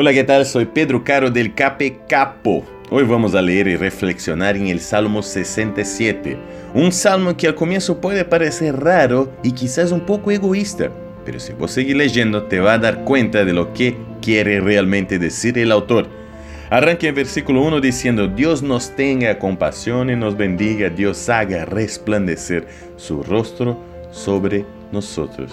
Hola, ¿qué tal? Soy Pedro Caro del Cape Capo. Hoy vamos a leer y reflexionar en el Salmo 67, un salmo que al comienzo puede parecer raro y quizás un poco egoísta, pero si vos seguís leyendo te va a dar cuenta de lo que quiere realmente decir el autor. Arranca en versículo 1 diciendo, Dios nos tenga compasión y nos bendiga, Dios haga resplandecer su rostro sobre nosotros.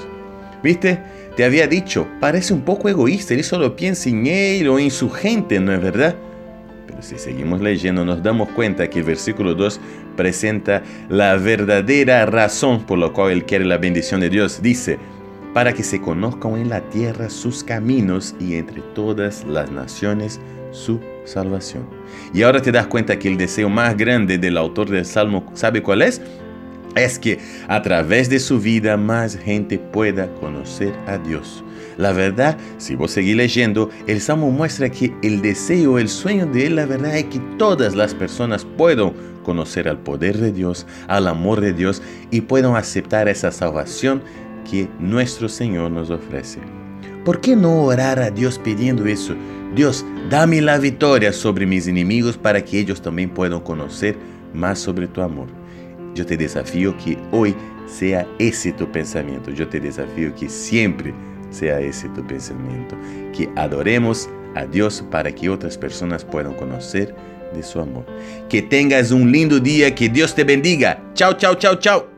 ¿Viste? Te había dicho, parece un poco egoísta, él solo piensa en él o en su gente, ¿no es verdad? Pero si seguimos leyendo nos damos cuenta que el versículo 2 presenta la verdadera razón por la cual él quiere la bendición de Dios. Dice, para que se conozcan en la tierra sus caminos y entre todas las naciones su salvación. Y ahora te das cuenta que el deseo más grande del autor del Salmo, ¿sabe cuál es? Es que a través de su vida más gente pueda conocer a Dios. La verdad, si vos seguís leyendo, el Salmo muestra que el deseo, el sueño de él, la verdad es que todas las personas puedan conocer al poder de Dios, al amor de Dios y puedan aceptar esa salvación que nuestro Señor nos ofrece. ¿Por qué no orar a Dios pidiendo eso? Dios, dame la victoria sobre mis enemigos para que ellos también puedan conocer más sobre tu amor. Yo te desafío que hoy sea ese tu pensamiento. Yo te desafío que siempre sea ese tu pensamiento. Que adoremos a Dios para que otras personas puedan conocer de su amor. Que tengas un lindo día. Que Dios te bendiga. Chao, chao, chao, chao.